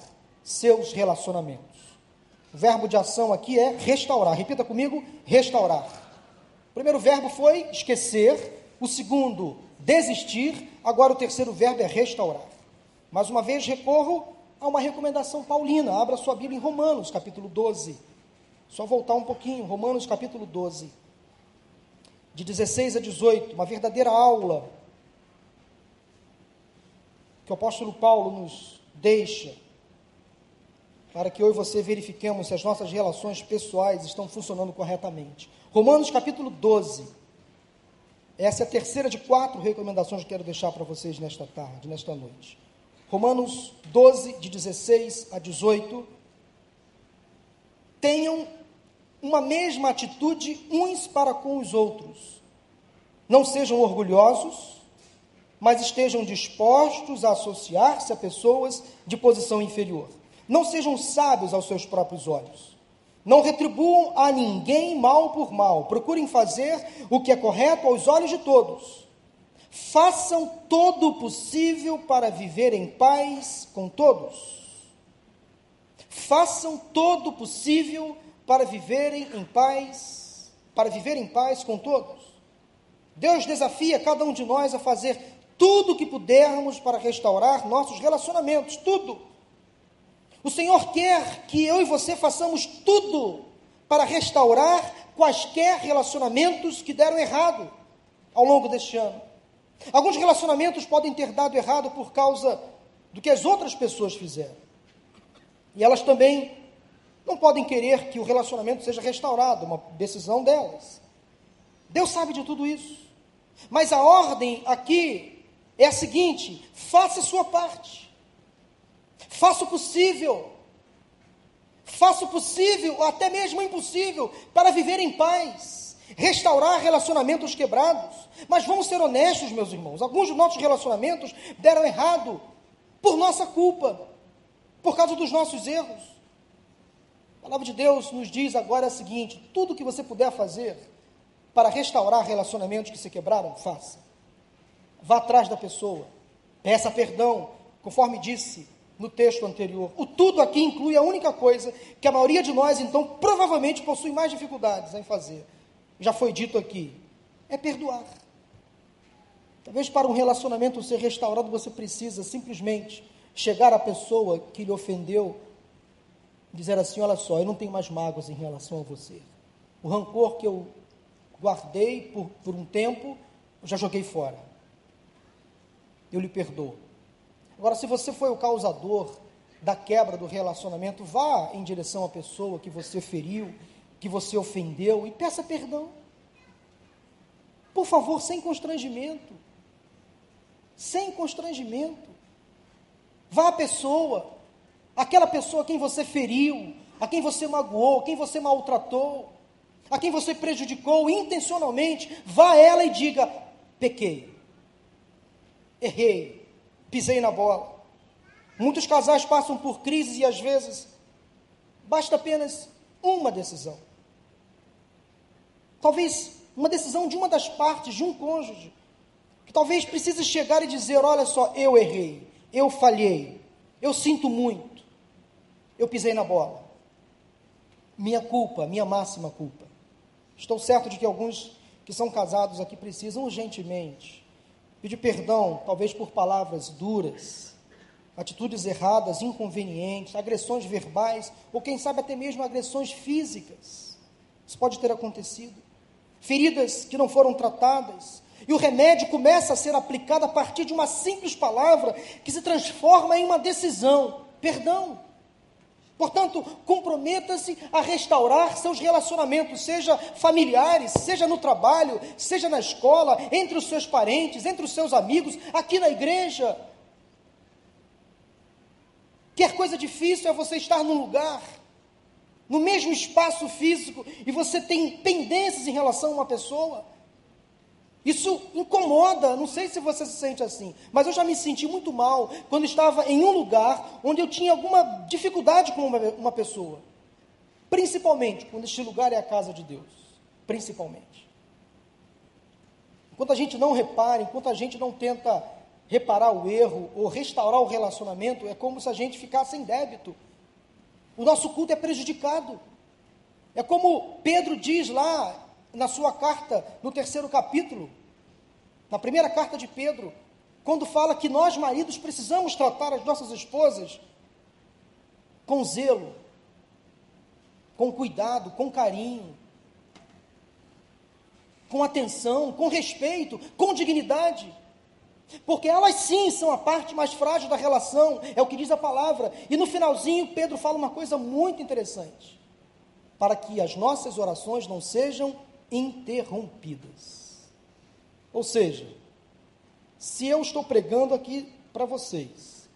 seus relacionamentos. O verbo de ação aqui é restaurar. Repita comigo: restaurar. O primeiro verbo foi esquecer, o segundo, desistir, agora o terceiro verbo é restaurar. Mais uma vez recorro há uma recomendação paulina. Abra sua Bíblia em Romanos, capítulo 12. Só voltar um pouquinho, Romanos, capítulo 12. De 16 a 18, uma verdadeira aula que o apóstolo Paulo nos deixa para que eu e você verifiquemos se as nossas relações pessoais estão funcionando corretamente. Romanos capítulo 12. Essa é a terceira de quatro recomendações que quero deixar para vocês nesta tarde, nesta noite. Romanos 12, de 16 a 18. Tenham uma mesma atitude uns para com os outros. Não sejam orgulhosos, mas estejam dispostos a associar-se a pessoas de posição inferior. Não sejam sábios aos seus próprios olhos. Não retribuam a ninguém mal por mal. Procurem fazer o que é correto aos olhos de todos. Façam todo o possível para viver em paz com todos. Façam todo o possível para viverem em paz, para viver em paz com todos. Deus desafia cada um de nós a fazer tudo o que pudermos para restaurar nossos relacionamentos, tudo o Senhor quer que eu e você façamos tudo para restaurar quaisquer relacionamentos que deram errado ao longo deste ano. Alguns relacionamentos podem ter dado errado por causa do que as outras pessoas fizeram. E elas também não podem querer que o relacionamento seja restaurado, uma decisão delas. Deus sabe de tudo isso. Mas a ordem aqui é a seguinte: faça a sua parte. Faça o possível. Faça o possível, ou até mesmo o impossível, para viver em paz, restaurar relacionamentos quebrados. Mas vamos ser honestos, meus irmãos. Alguns dos nossos relacionamentos deram errado por nossa culpa, por causa dos nossos erros. A palavra de Deus nos diz agora o seguinte: tudo que você puder fazer para restaurar relacionamentos que se quebraram, faça. Vá atrás da pessoa, peça perdão, conforme disse no texto anterior. O tudo aqui inclui a única coisa que a maioria de nós, então, provavelmente possui mais dificuldades em fazer. Já foi dito aqui: é perdoar. Talvez para um relacionamento ser restaurado, você precisa simplesmente chegar à pessoa que lhe ofendeu dizer assim: Olha só, eu não tenho mais mágoas em relação a você. O rancor que eu guardei por, por um tempo, eu já joguei fora. Eu lhe perdoo. Agora, se você foi o causador da quebra do relacionamento, vá em direção à pessoa que você feriu, que você ofendeu e peça perdão. Por favor, sem constrangimento. Sem constrangimento. Vá à pessoa, aquela pessoa a quem você feriu, a quem você magoou, a quem você maltratou, a quem você prejudicou intencionalmente, vá a ela e diga: pequei, errei, pisei na bola. Muitos casais passam por crises e às vezes basta apenas uma decisão. Talvez uma decisão de uma das partes, de um cônjuge, que talvez precise chegar e dizer: Olha só, eu errei, eu falhei, eu sinto muito, eu pisei na bola. Minha culpa, minha máxima culpa. Estou certo de que alguns que são casados aqui precisam urgentemente Pedir perdão, talvez por palavras duras, atitudes erradas, inconvenientes, agressões verbais, ou quem sabe até mesmo agressões físicas. Isso pode ter acontecido. Feridas que não foram tratadas. E o remédio começa a ser aplicado a partir de uma simples palavra que se transforma em uma decisão: perdão. Portanto, comprometa-se a restaurar seus relacionamentos, seja familiares, seja no trabalho, seja na escola, entre os seus parentes, entre os seus amigos, aqui na igreja. Quer coisa difícil é você estar num lugar, no mesmo espaço físico, e você tem pendências em relação a uma pessoa. Isso incomoda, não sei se você se sente assim, mas eu já me senti muito mal quando estava em um lugar onde eu tinha alguma dificuldade com uma, uma pessoa. Principalmente quando este lugar é a casa de Deus. Principalmente. Enquanto a gente não repara, enquanto a gente não tenta reparar o erro ou restaurar o relacionamento, é como se a gente ficasse em débito. O nosso culto é prejudicado. É como Pedro diz lá na sua carta, no terceiro capítulo, na primeira carta de Pedro, quando fala que nós, maridos, precisamos tratar as nossas esposas com zelo, com cuidado, com carinho, com atenção, com respeito, com dignidade. Porque elas sim são a parte mais frágil da relação, é o que diz a palavra. E no finalzinho, Pedro fala uma coisa muito interessante: para que as nossas orações não sejam interrompidas. Ou seja, se eu estou pregando aqui para vocês,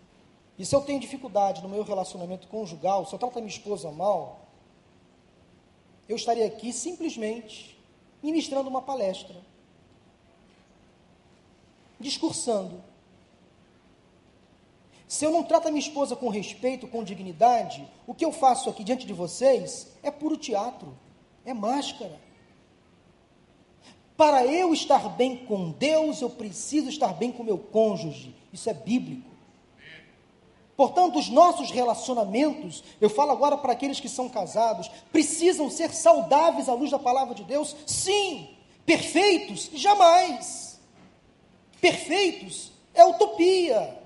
e se eu tenho dificuldade no meu relacionamento conjugal, se eu trato a minha esposa mal, eu estaria aqui simplesmente ministrando uma palestra discursando. Se eu não trato a minha esposa com respeito, com dignidade, o que eu faço aqui diante de vocês é puro teatro, é máscara. Para eu estar bem com Deus, eu preciso estar bem com meu cônjuge. Isso é bíblico. Portanto, os nossos relacionamentos, eu falo agora para aqueles que são casados, precisam ser saudáveis à luz da palavra de Deus? Sim. Perfeitos? Jamais perfeitos é utopia.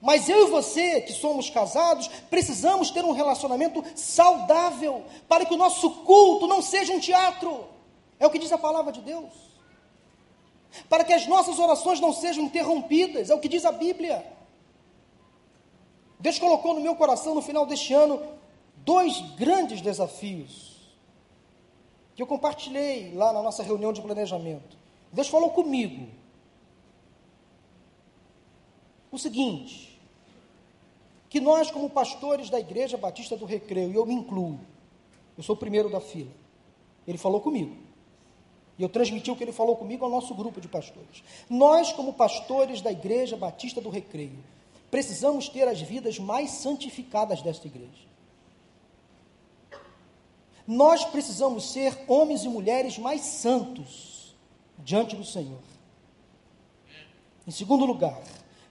Mas eu e você, que somos casados, precisamos ter um relacionamento saudável, para que o nosso culto não seja um teatro. É o que diz a palavra de Deus. Para que as nossas orações não sejam interrompidas, é o que diz a Bíblia. Deus colocou no meu coração no final deste ano dois grandes desafios que eu compartilhei lá na nossa reunião de planejamento. Deus falou comigo o seguinte: que nós, como pastores da Igreja Batista do Recreio, e eu me incluo, eu sou o primeiro da fila, ele falou comigo. E eu transmiti o que ele falou comigo ao nosso grupo de pastores. Nós, como pastores da Igreja Batista do Recreio, precisamos ter as vidas mais santificadas desta igreja. Nós precisamos ser homens e mulheres mais santos diante do Senhor. Em segundo lugar,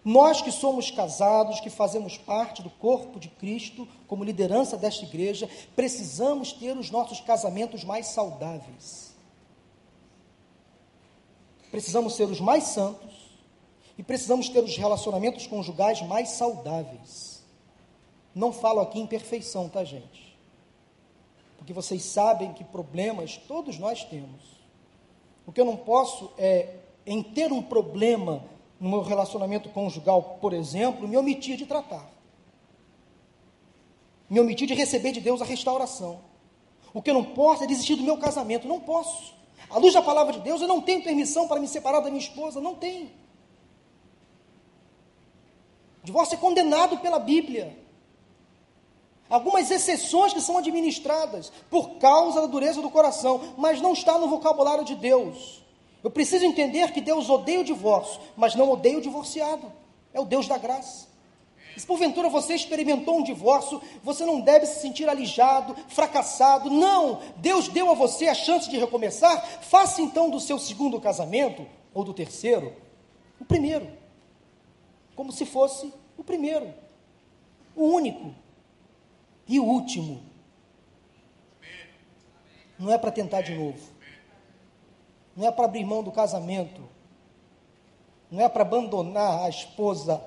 nós que somos casados, que fazemos parte do corpo de Cristo, como liderança desta igreja, precisamos ter os nossos casamentos mais saudáveis. Precisamos ser os mais santos e precisamos ter os relacionamentos conjugais mais saudáveis. Não falo aqui em perfeição, tá, gente? Porque vocês sabem que problemas todos nós temos. O que eu não posso é, em ter um problema no meu relacionamento conjugal, por exemplo, me omitir de tratar. Me omitir de receber de Deus a restauração. O que eu não posso é desistir do meu casamento. Não posso. À luz da palavra de Deus, eu não tenho permissão para me separar da minha esposa. Não tenho. Divórcio é condenado pela Bíblia. Algumas exceções que são administradas por causa da dureza do coração, mas não está no vocabulário de Deus. Eu preciso entender que Deus odeia o divórcio, mas não odeia o divorciado. É o Deus da graça. se porventura você experimentou um divórcio, você não deve se sentir alijado, fracassado. Não! Deus deu a você a chance de recomeçar. Faça então do seu segundo casamento, ou do terceiro, o primeiro. Como se fosse o primeiro, o único e o último. Não é para tentar de novo não é para abrir mão do casamento, não é para abandonar a esposa,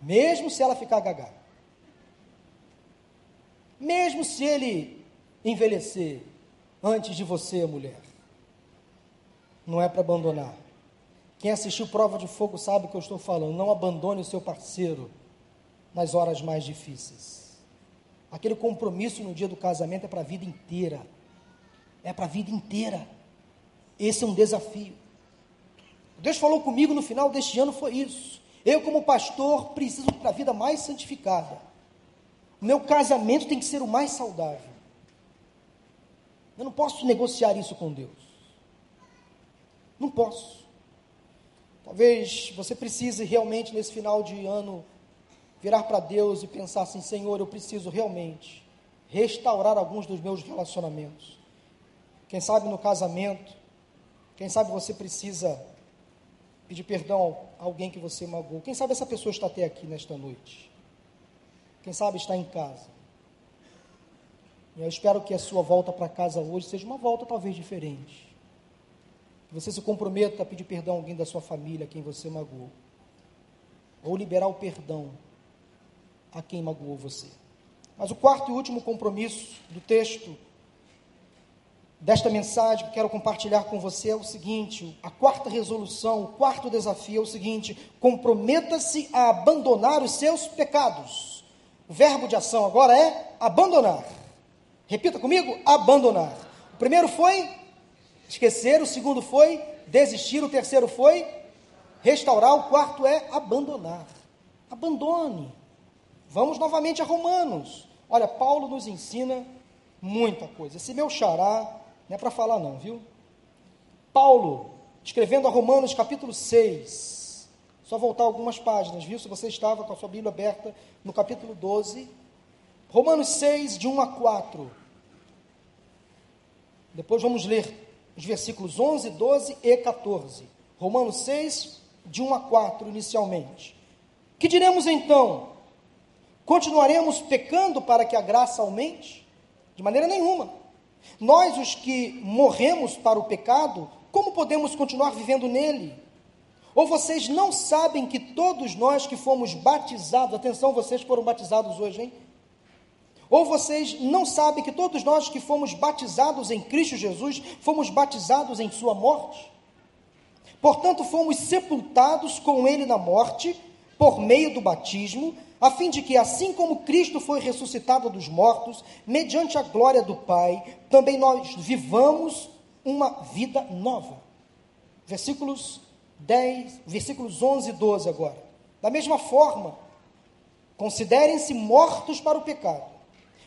mesmo se ela ficar gaga, mesmo se ele envelhecer antes de você, mulher, não é para abandonar. Quem assistiu Prova de Fogo sabe o que eu estou falando. Não abandone o seu parceiro nas horas mais difíceis. Aquele compromisso no dia do casamento é para a vida inteira. É para a vida inteira. Esse é um desafio. Deus falou comigo no final deste ano foi isso. Eu, como pastor, preciso para a vida mais santificada. O meu casamento tem que ser o mais saudável. Eu não posso negociar isso com Deus. Não posso. Talvez você precise realmente, nesse final de ano, virar para Deus e pensar assim: Senhor, eu preciso realmente restaurar alguns dos meus relacionamentos. Quem sabe no casamento, quem sabe você precisa pedir perdão a alguém que você magoou. Quem sabe essa pessoa está até aqui nesta noite. Quem sabe está em casa. E eu espero que a sua volta para casa hoje seja uma volta talvez diferente. Que você se comprometa a pedir perdão a alguém da sua família, a quem você magoou. Ou liberar o perdão a quem magoou você. Mas o quarto e último compromisso do texto desta mensagem que quero compartilhar com você é o seguinte: a quarta resolução, o quarto desafio é o seguinte: comprometa-se a abandonar os seus pecados. O verbo de ação agora é abandonar. Repita comigo: abandonar. O primeiro foi esquecer, o segundo foi desistir, o terceiro foi restaurar, o quarto é abandonar. Abandone. Vamos novamente a Romanos. Olha, Paulo nos ensina muita coisa. Esse meu xará não é para falar, não, viu? Paulo, escrevendo a Romanos capítulo 6, só voltar algumas páginas, viu? Se você estava com a sua Bíblia aberta no capítulo 12, Romanos 6, de 1 a 4. Depois vamos ler os versículos 11, 12 e 14. Romanos 6, de 1 a 4, inicialmente. Que diremos então? Continuaremos pecando para que a graça aumente? De maneira nenhuma. Nós, os que morremos para o pecado, como podemos continuar vivendo nele? Ou vocês não sabem que todos nós que fomos batizados, atenção, vocês foram batizados hoje, hein? Ou vocês não sabem que todos nós que fomos batizados em Cristo Jesus, fomos batizados em Sua morte? Portanto, fomos sepultados com Ele na morte, por meio do batismo, a fim de que, assim como Cristo foi ressuscitado dos mortos, mediante a glória do Pai, também nós vivamos uma vida nova. Versículos 10, versículos 11 e 12 agora. Da mesma forma, considerem-se mortos para o pecado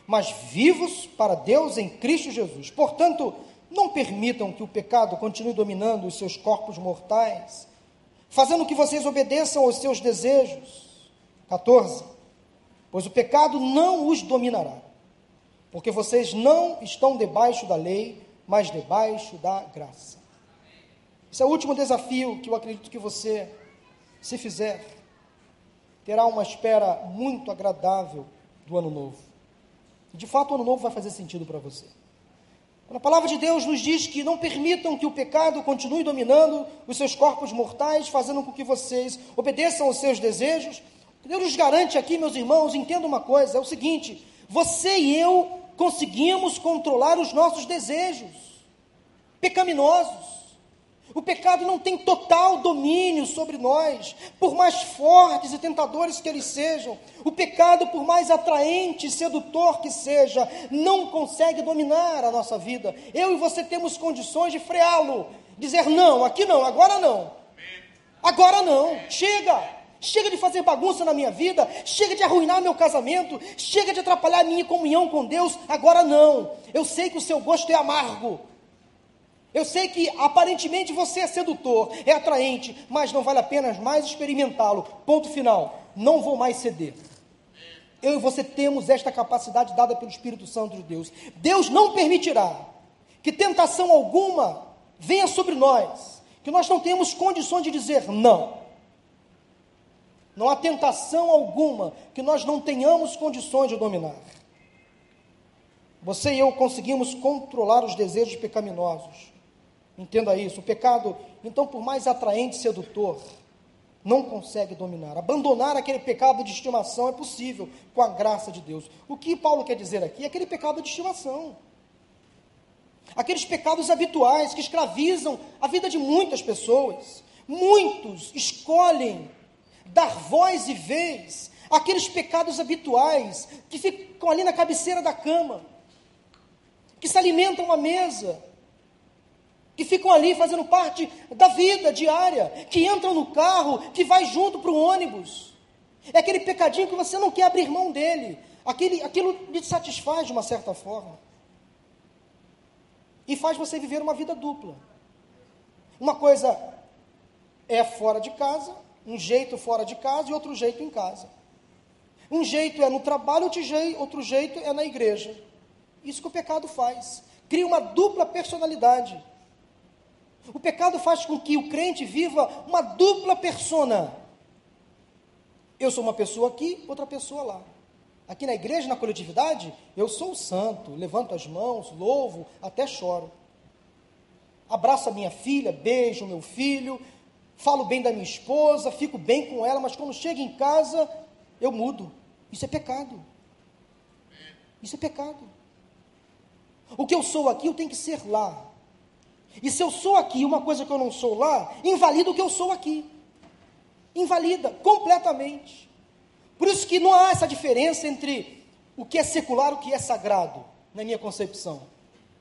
mas vivos para Deus em Cristo Jesus. Portanto, não permitam que o pecado continue dominando os seus corpos mortais, fazendo que vocês obedeçam aos seus desejos. 14. Pois o pecado não os dominará, porque vocês não estão debaixo da lei, mas debaixo da graça. Esse é o último desafio que eu acredito que você, se fizer, terá uma espera muito agradável do ano novo. De fato, o ano novo vai fazer sentido para você. Quando a palavra de Deus nos diz que não permitam que o pecado continue dominando os seus corpos mortais, fazendo com que vocês obedeçam aos seus desejos, Deus nos garante aqui, meus irmãos, entenda uma coisa: é o seguinte, você e eu conseguimos controlar os nossos desejos pecaminosos. O pecado não tem total domínio sobre nós, por mais fortes e tentadores que eles sejam. O pecado, por mais atraente e sedutor que seja, não consegue dominar a nossa vida. Eu e você temos condições de freá-lo, dizer não, aqui não, agora não. Agora não, chega. Chega de fazer bagunça na minha vida, chega de arruinar meu casamento, chega de atrapalhar minha comunhão com Deus, agora não. Eu sei que o seu gosto é amargo, eu sei que aparentemente você é sedutor, é atraente, mas não vale a pena mais experimentá-lo. Ponto final. Não vou mais ceder. Eu e você temos esta capacidade dada pelo Espírito Santo de Deus. Deus não permitirá que tentação alguma venha sobre nós, que nós não temos condições de dizer não. Não há tentação alguma que nós não tenhamos condições de dominar. Você e eu conseguimos controlar os desejos pecaminosos. Entenda isso. O pecado, então, por mais atraente e sedutor, não consegue dominar. Abandonar aquele pecado de estimação é possível com a graça de Deus. O que Paulo quer dizer aqui é aquele pecado de estimação. Aqueles pecados habituais que escravizam a vida de muitas pessoas. Muitos escolhem dar voz e vez àqueles pecados habituais que ficam ali na cabeceira da cama, que se alimentam à mesa, que ficam ali fazendo parte da vida diária, que entram no carro, que vai junto para o ônibus. É aquele pecadinho que você não quer abrir mão dele. Aquele, aquilo lhe satisfaz de uma certa forma. E faz você viver uma vida dupla. Uma coisa é fora de casa, um jeito fora de casa e outro jeito em casa. Um jeito é no trabalho, outro jeito, outro jeito é na igreja. Isso que o pecado faz. Cria uma dupla personalidade. O pecado faz com que o crente viva uma dupla persona. Eu sou uma pessoa aqui, outra pessoa lá. Aqui na igreja, na coletividade, eu sou santo, levanto as mãos, louvo, até choro. Abraço a minha filha, beijo meu filho, falo bem da minha esposa, fico bem com ela, mas quando chego em casa, eu mudo. Isso é pecado. Isso é pecado. O que eu sou aqui, eu tenho que ser lá. E se eu sou aqui uma coisa que eu não sou lá, invalida o que eu sou aqui. Invalida completamente. Por isso que não há essa diferença entre o que é secular e o que é sagrado, na minha concepção.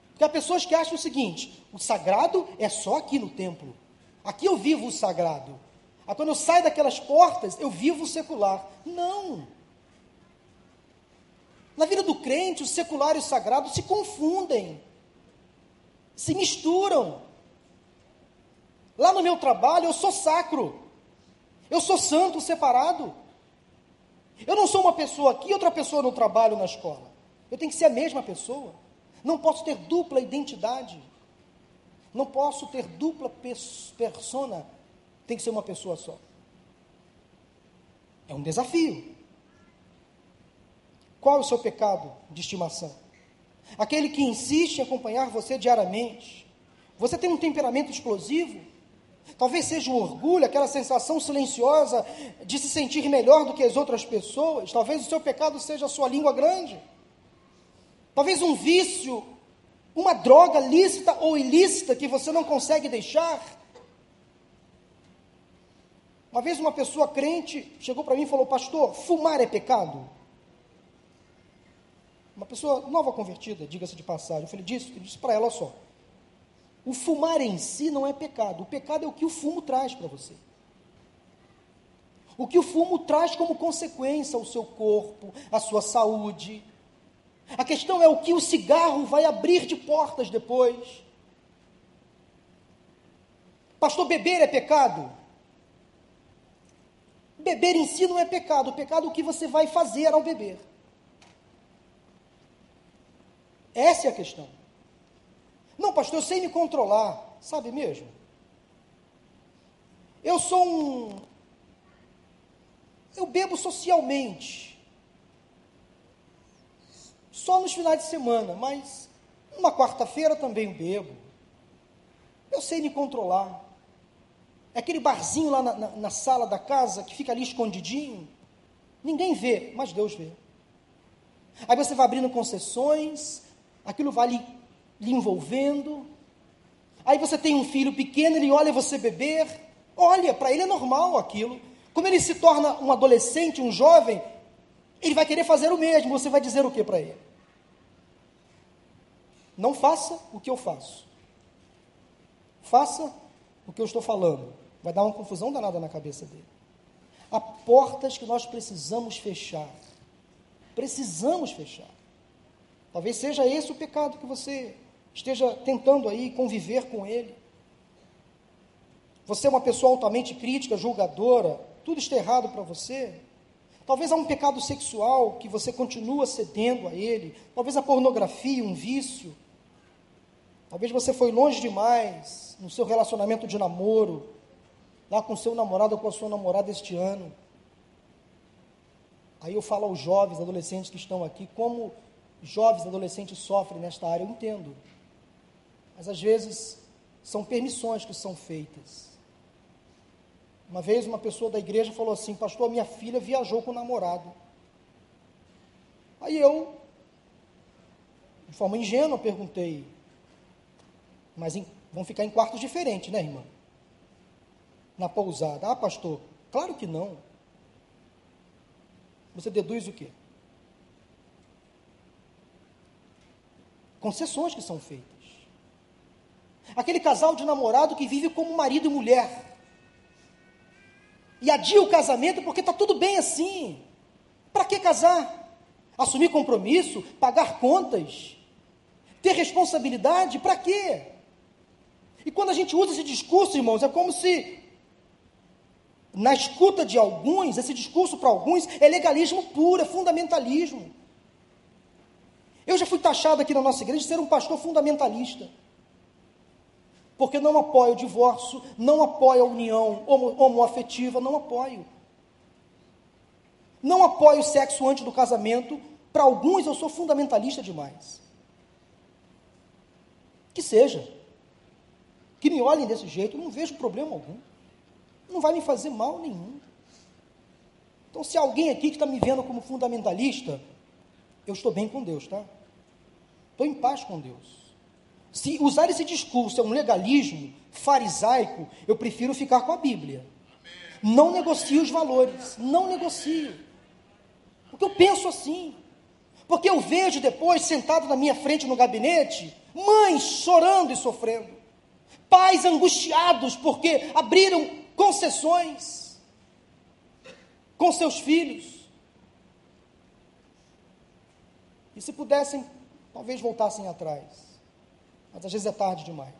Porque há pessoas que acham o seguinte: o sagrado é só aqui no templo. Aqui eu vivo o sagrado. Aí quando eu saio daquelas portas, eu vivo o secular. Não. Na vida do crente, o secular e o sagrado se confundem, se misturam. Lá no meu trabalho, eu sou sacro, eu sou santo, separado. Eu não sou uma pessoa aqui outra pessoa no trabalho, na escola. Eu tenho que ser a mesma pessoa. Não posso ter dupla identidade. Não posso ter dupla persona. Tem que ser uma pessoa só. É um desafio. Qual é o seu pecado de estimação? Aquele que insiste em acompanhar você diariamente. Você tem um temperamento explosivo? Talvez seja o orgulho, aquela sensação silenciosa de se sentir melhor do que as outras pessoas. Talvez o seu pecado seja a sua língua grande. Talvez um vício, uma droga lícita ou ilícita que você não consegue deixar. Uma vez uma pessoa crente chegou para mim e falou: Pastor, fumar é pecado? Uma pessoa nova convertida, diga-se de passagem. Eu falei, disse, disse para ela só. O fumar em si não é pecado. O pecado é o que o fumo traz para você. O que o fumo traz como consequência ao seu corpo, à sua saúde. A questão é o que o cigarro vai abrir de portas depois. Pastor, beber é pecado? Beber em si não é pecado. O pecado é o que você vai fazer ao beber. Essa é a questão. Não, pastor, eu sei me controlar. Sabe mesmo? Eu sou um. Eu bebo socialmente. Só nos finais de semana, mas numa quarta-feira também bebo. Eu sei me controlar. É aquele barzinho lá na, na, na sala da casa que fica ali escondidinho. Ninguém vê, mas Deus vê. Aí você vai abrindo concessões, aquilo vai lhe, lhe envolvendo. Aí você tem um filho pequeno, ele olha você beber, olha, para ele é normal aquilo. Quando ele se torna um adolescente, um jovem, ele vai querer fazer o mesmo. Você vai dizer o que para ele? Não faça o que eu faço. Faça o que eu estou falando. Vai dar uma confusão danada na cabeça dele. Há portas que nós precisamos fechar. Precisamos fechar. Talvez seja esse o pecado que você esteja tentando aí conviver com ele. Você é uma pessoa altamente crítica, julgadora, tudo está errado para você. Talvez há um pecado sexual que você continua cedendo a ele. Talvez a pornografia, um vício. Talvez você foi longe demais no seu relacionamento de namoro, lá com seu namorado ou com a sua namorada este ano. Aí eu falo aos jovens, adolescentes que estão aqui, como jovens, adolescentes sofrem nesta área, eu entendo. Mas às vezes são permissões que são feitas. Uma vez uma pessoa da igreja falou assim: Pastor, minha filha viajou com o namorado. Aí eu, de forma ingênua, perguntei: Mas em, vão ficar em quartos diferentes, né, irmã? Na pousada. Ah, pastor, claro que não. Você deduz o quê? Concessões que são feitas. Aquele casal de namorado que vive como marido e mulher. E adia o casamento porque está tudo bem assim. Para que casar? Assumir compromisso, pagar contas, ter responsabilidade, para quê? E quando a gente usa esse discurso, irmãos, é como se na escuta de alguns, esse discurso para alguns é legalismo puro, é fundamentalismo. Eu já fui taxado aqui na nossa igreja de ser um pastor fundamentalista. Porque não apoio o divórcio, não apoio a união homo, homoafetiva, não apoio. Não apoio o sexo antes do casamento. Para alguns eu sou fundamentalista demais. Que seja. Que me olhem desse jeito, eu não vejo problema algum. Não vai me fazer mal nenhum. Então, se alguém aqui que está me vendo como fundamentalista, eu estou bem com Deus, tá? Estou em paz com Deus. Se usar esse discurso é um legalismo farisaico, eu prefiro ficar com a Bíblia. Não negocio os valores, não negocio. Porque eu penso assim. Porque eu vejo depois, sentado na minha frente no gabinete, mães chorando e sofrendo, pais angustiados porque abriram concessões com seus filhos. E se pudessem, talvez voltassem atrás. Mas às vezes é tarde demais.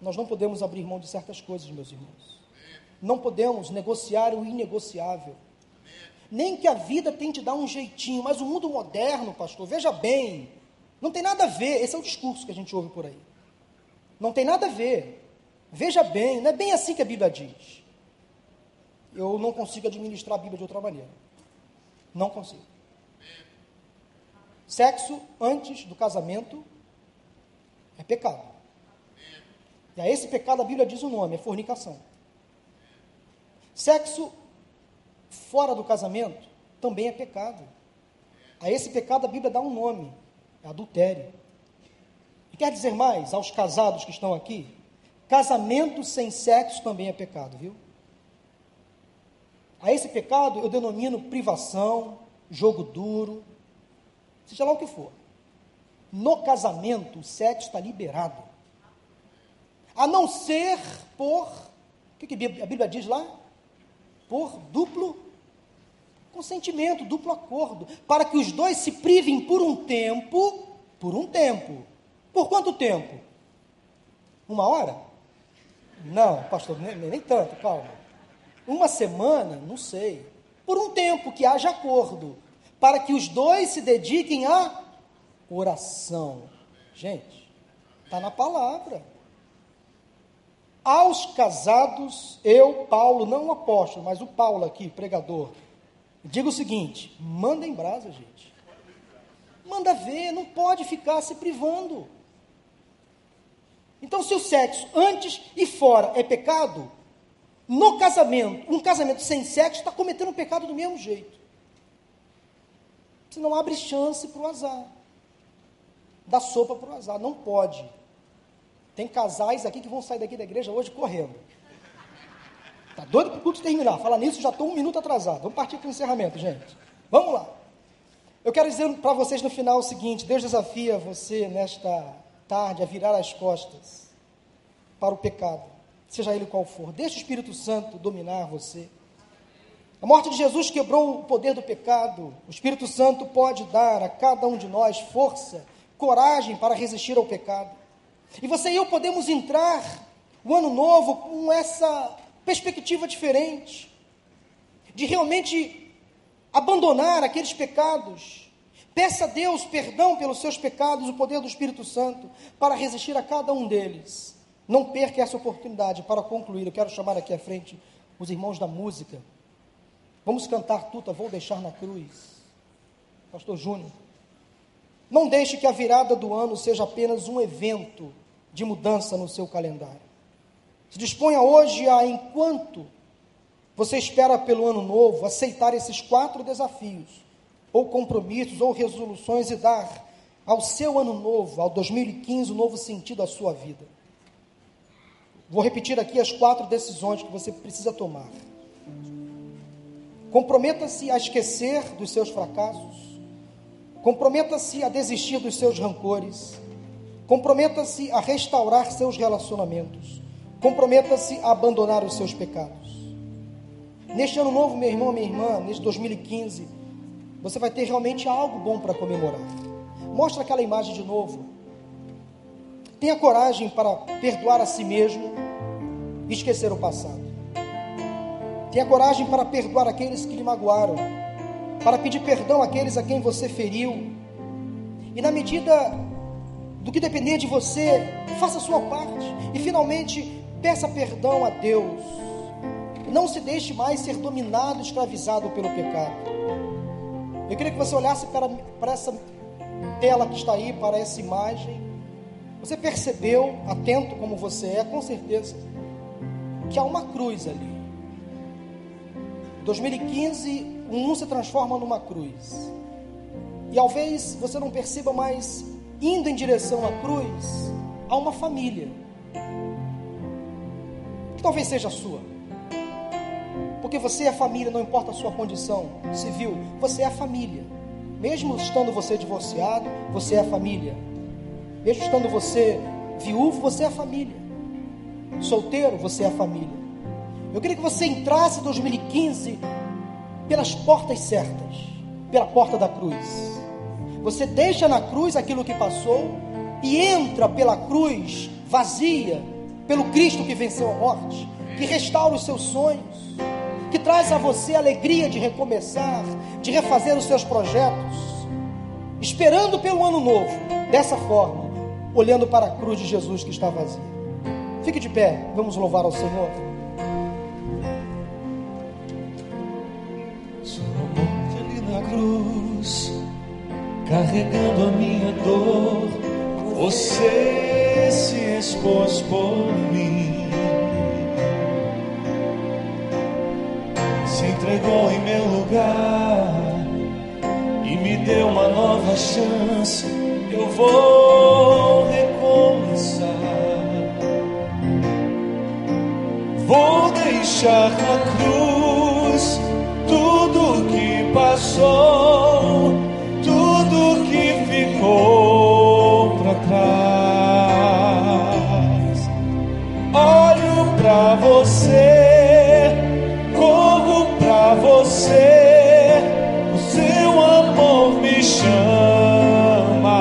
Nós não podemos abrir mão de certas coisas, meus irmãos. Não podemos negociar o inegociável. Nem que a vida tente dar um jeitinho, mas o mundo moderno, pastor, veja bem, não tem nada a ver. Esse é o discurso que a gente ouve por aí. Não tem nada a ver. Veja bem, não é bem assim que a Bíblia diz. Eu não consigo administrar a Bíblia de outra maneira. Não consigo. Sexo antes do casamento é pecado. E a esse pecado a Bíblia diz o nome, é fornicação. Sexo fora do casamento também é pecado. A esse pecado a Bíblia dá um nome, é adultério. E quer dizer mais aos casados que estão aqui? Casamento sem sexo também é pecado, viu? A esse pecado eu denomino privação, jogo duro, seja lá o que for. No casamento, o sexo está liberado. A não ser por. O que, que a Bíblia diz lá? Por duplo consentimento, duplo acordo. Para que os dois se privem por um tempo. Por um tempo. Por quanto tempo? Uma hora? Não, pastor, nem, nem tanto, calma. Uma semana? Não sei. Por um tempo que haja acordo para que os dois se dediquem à oração. Gente, está na palavra. Aos casados, eu, Paulo, não o apóstolo, mas o Paulo aqui, pregador, digo o seguinte: manda em brasa, gente. Manda ver, não pode ficar se privando. Então, se o sexo antes e fora é pecado, no casamento, um casamento sem sexo está cometendo um pecado do mesmo jeito. Você não abre chance para o azar. Dá sopa para o azar. Não pode. Tem casais aqui que vão sair daqui da igreja hoje correndo. Tá doido para o culto terminar. Fala nisso, já estou um minuto atrasado. Vamos partir para o encerramento, gente. Vamos lá. Eu quero dizer para vocês no final o seguinte: Deus desafia você nesta tarde a virar as costas para o pecado, seja ele qual for. Deixe o Espírito Santo dominar você. A morte de Jesus quebrou o poder do pecado. O Espírito Santo pode dar a cada um de nós força, coragem para resistir ao pecado. E você e eu podemos entrar o ano novo com essa perspectiva diferente, de realmente abandonar aqueles pecados. Peça a Deus perdão pelos seus pecados, o poder do Espírito Santo, para resistir a cada um deles. Não perca essa oportunidade. Para concluir, eu quero chamar aqui à frente os irmãos da música. Vamos cantar tuta, vou deixar na cruz. Pastor Júnior. Não deixe que a virada do ano seja apenas um evento de mudança no seu calendário. Se disponha hoje a, enquanto você espera pelo ano novo, aceitar esses quatro desafios, ou compromissos, ou resoluções, e dar ao seu ano novo, ao 2015, um novo sentido à sua vida. Vou repetir aqui as quatro decisões que você precisa tomar. Comprometa-se a esquecer dos seus fracassos. Comprometa-se a desistir dos seus rancores. Comprometa-se a restaurar seus relacionamentos. Comprometa-se a abandonar os seus pecados. Neste ano novo, meu irmão, minha irmã, neste 2015, você vai ter realmente algo bom para comemorar. Mostra aquela imagem de novo. Tenha coragem para perdoar a si mesmo e esquecer o passado. Tenha coragem para perdoar aqueles que lhe magoaram, para pedir perdão àqueles a quem você feriu. E na medida do que depender de você, faça a sua parte. E finalmente, peça perdão a Deus. Não se deixe mais ser dominado, escravizado pelo pecado. Eu queria que você olhasse para, para essa tela que está aí, para essa imagem. Você percebeu, atento como você é, com certeza, que há uma cruz ali. 2015, um se transforma numa cruz. e talvez você não perceba mais indo em direção à cruz há uma família que talvez seja a sua. Porque você é família, não importa a sua condição civil, você é família. Mesmo estando você divorciado, você é família. Mesmo estando você viúvo, você é família. Solteiro, você é família. Eu queria que você entrasse em 2015 pelas portas certas, pela porta da cruz. Você deixa na cruz aquilo que passou e entra pela cruz vazia, pelo Cristo que venceu a morte, que restaura os seus sonhos, que traz a você a alegria de recomeçar, de refazer os seus projetos, esperando pelo ano novo, dessa forma, olhando para a cruz de Jesus que está vazia. Fique de pé, vamos louvar ao Senhor.
Cruz, carregando a minha dor, você se expôs por mim. Se entregou em meu lugar e me deu uma nova chance. Eu vou recomeçar. Vou deixar na cruz passou, tudo que ficou para trás. Olho para você, corro para você, o seu amor me chama.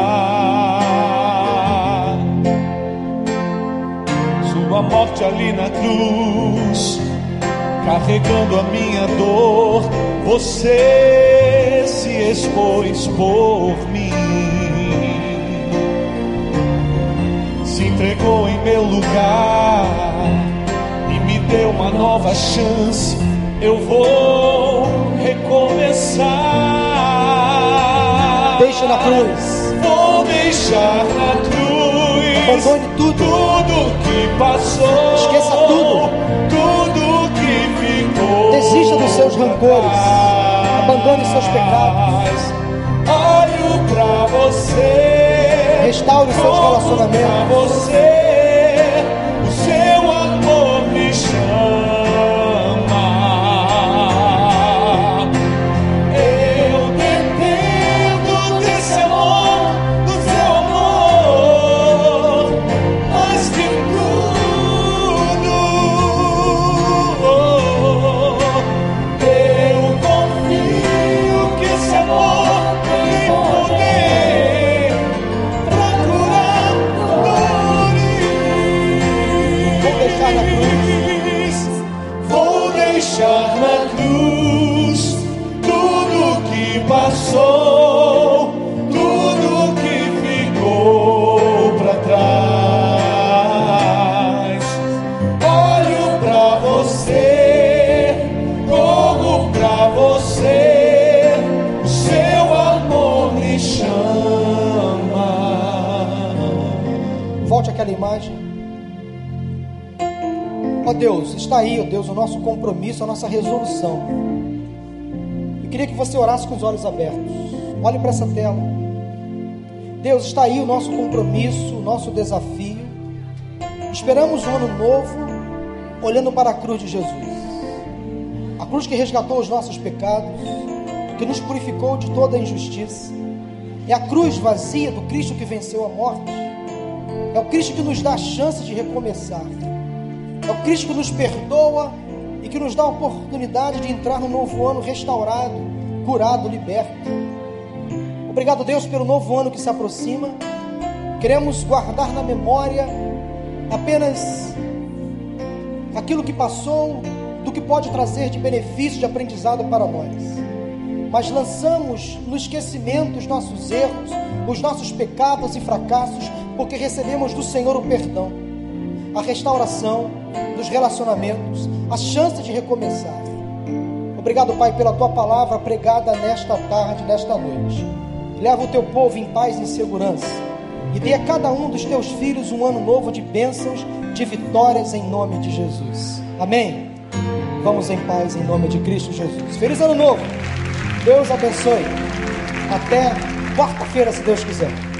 Sua morte ali na cruz, carregando a minha dor, você se expôs por mim. Se entregou em meu lugar e me deu uma nova chance. Eu vou recomeçar.
Deixa na cruz.
Vou deixar na cruz.
Abandone tudo.
Tudo que passou.
Esqueça tudo. Desista dos seus rancores. Abandone seus pecados.
Olho pra você.
Restaure os seus relacionamentos.
Tudo que ficou para trás. Olho pra você, corro pra você, o seu amor me chama.
Volte àquela imagem. Ó Deus, está aí, ó Deus, o nosso compromisso, a nossa resolução. Queria que você orasse com os olhos abertos. Olhe para essa tela. Deus, está aí o nosso compromisso, o nosso desafio. Esperamos um ano novo, olhando para a cruz de Jesus. A cruz que resgatou os nossos pecados, que nos purificou de toda a injustiça. É a cruz vazia do Cristo que venceu a morte. É o Cristo que nos dá a chance de recomeçar. É o Cristo que nos perdoa e que nos dá a oportunidade de entrar no novo ano restaurado, curado, liberto. Obrigado, Deus, pelo novo ano que se aproxima. Queremos guardar na memória apenas aquilo que passou, do que pode trazer de benefício, de aprendizado para nós. Mas lançamos no esquecimento os nossos erros, os nossos pecados e fracassos, porque recebemos do Senhor o perdão, a restauração dos relacionamentos, a chance de recomeçar. Obrigado, Pai, pela tua palavra pregada nesta tarde, nesta noite. Leva o teu povo em paz e em segurança. E dê a cada um dos teus filhos um ano novo de bênçãos, de vitórias em nome de Jesus. Amém. Vamos em paz em nome de Cristo Jesus. Feliz ano novo. Deus abençoe. Até quarta-feira, se Deus quiser.